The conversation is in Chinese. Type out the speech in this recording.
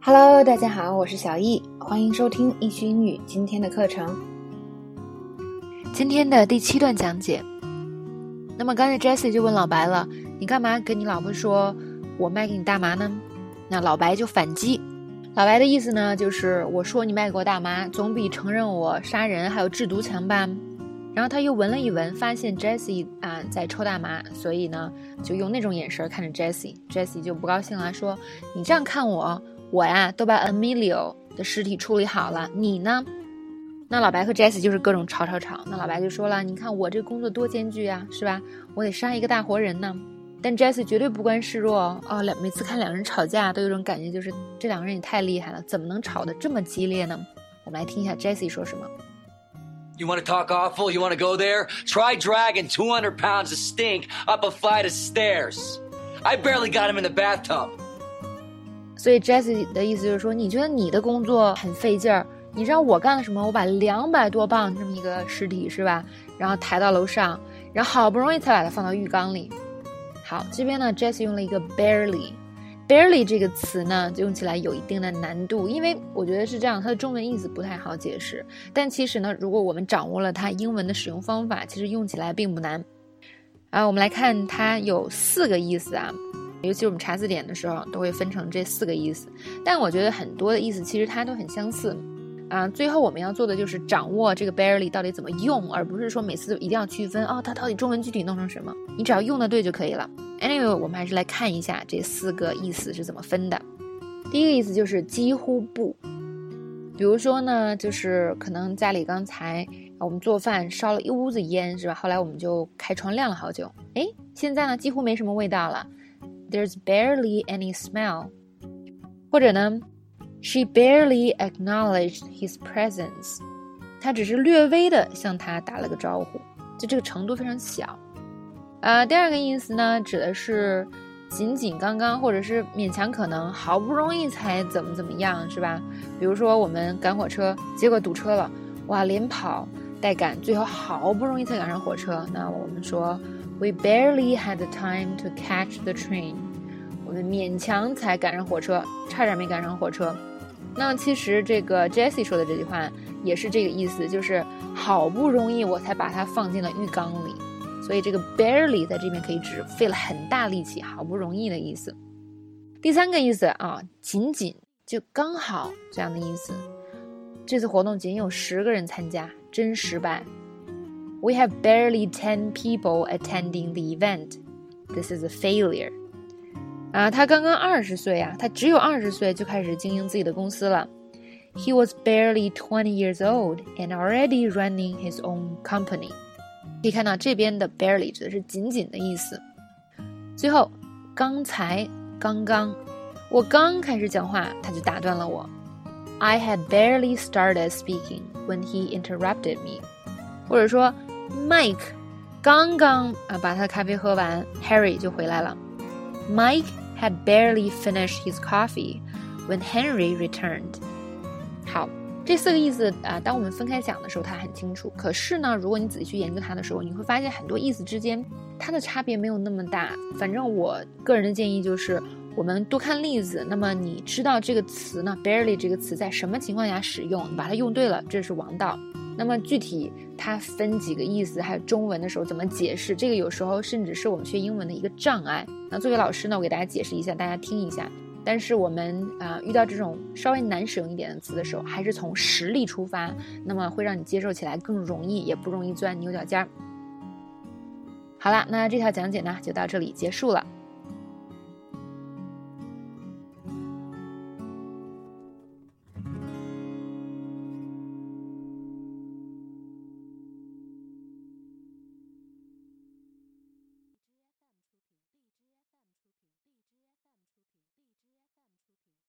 Hello，大家好，我是小易，欢迎收听易趣英语今天的课程。今天的第七段讲解。那么刚才 Jessie 就问老白了：“你干嘛跟你老婆说我卖给你大麻呢？”那老白就反击。老白的意思呢，就是我说你卖给我大麻，总比承认我杀人还有制毒强吧。然后他又闻了一闻，发现 Jessie 啊在抽大麻，所以呢就用那种眼神看着 Jessie。Jessie 就不高兴了，说：“你这样看我。”我呀，都把 Emilio 的尸体处理好了，你呢？那老白和 Jesse 就是各种吵吵吵。那老白就说了：“你看我这工作多艰巨啊，是吧？我得杀一个大活人呢。”但 Jesse 绝对不甘示弱哦。两每次看两人吵架，都有种感觉，就是这两个人也太厉害了，怎么能吵得这么激烈呢？我们来听一下 Jesse 说什么。You want to talk awful? You want to go there? Try dragging 200 pounds of stink up a flight of stairs. I barely got him in the bathtub. 所以 Jesse 的意思就是说，你觉得你的工作很费劲儿？你知道我干了什么？我把两百多磅这么一个尸体是吧，然后抬到楼上，然后好不容易才把它放到浴缸里。好，这边呢，Jesse 用了一个 barely，barely 这个词呢，就用起来有一定的难度，因为我觉得是这样，它的中文意思不太好解释。但其实呢，如果我们掌握了它英文的使用方法，其实用起来并不难。啊，我们来看它有四个意思啊。尤其我们查字典的时候，都会分成这四个意思。但我觉得很多的意思其实它都很相似，啊，最后我们要做的就是掌握这个 barely 到底怎么用，而不是说每次一定要区分哦，它到底中文具体弄成什么？你只要用的对就可以了。Anyway，我们还是来看一下这四个意思是怎么分的。第一个意思就是几乎不，比如说呢，就是可能家里刚才我们做饭烧了一屋子烟，是吧？后来我们就开窗晾了好久，哎，现在呢几乎没什么味道了。There's barely any smell，或者呢，She barely acknowledged his presence，她只是略微的向他打了个招呼，就这个程度非常小。啊，第二个意思呢，指的是仅仅刚刚，或者是勉强可能，好不容易才怎么怎么样，是吧？比如说我们赶火车，结果堵车了，哇，连跑带赶，最后好不容易才赶上火车，那我们说。We barely had time to catch the train。我们勉强才赶上火车，差点没赶上火车。那其实这个 Jessie 说的这句话也是这个意思，就是好不容易我才把它放进了浴缸里。所以这个 barely 在这边可以指费了很大力气，好不容易的意思。第三个意思啊，仅仅就刚好这样的意思。这次活动仅有十个人参加，真失败。We have barely 10 people attending the event. This is a failure. 啊，他刚刚二十岁啊，他只有二十岁就开始经营自己的公司了。He was barely twenty years old and already running his own company. 可以看到这边的 barely 指的是仅仅的意思。最后，刚才刚刚，我刚开始讲话，他就打断了我。I had barely started speaking when he interrupted me. 或者说 ，Mike 刚刚啊把他的咖啡喝完，Harry 就回来了。Mike had barely finished his coffee when Henry returned。好，这四个意思啊，当我们分开讲的时候，它很清楚。可是呢，如果你仔细去研究它的时候，你会发现很多意思之间它的差别没有那么大。反正我个人的建议就是，我们多看例子。那么你知道这个词呢，barely 这个词在什么情况下使用，你把它用对了，这是王道。那么具体它分几个意思，还有中文的时候怎么解释，这个有时候甚至是我们学英文的一个障碍。那作为老师呢，我给大家解释一下，大家听一下。但是我们啊遇到这种稍微难使用一点的词的时候，还是从实例出发，那么会让你接受起来更容易，也不容易钻牛角尖儿。好了，那这条讲解呢就到这里结束了。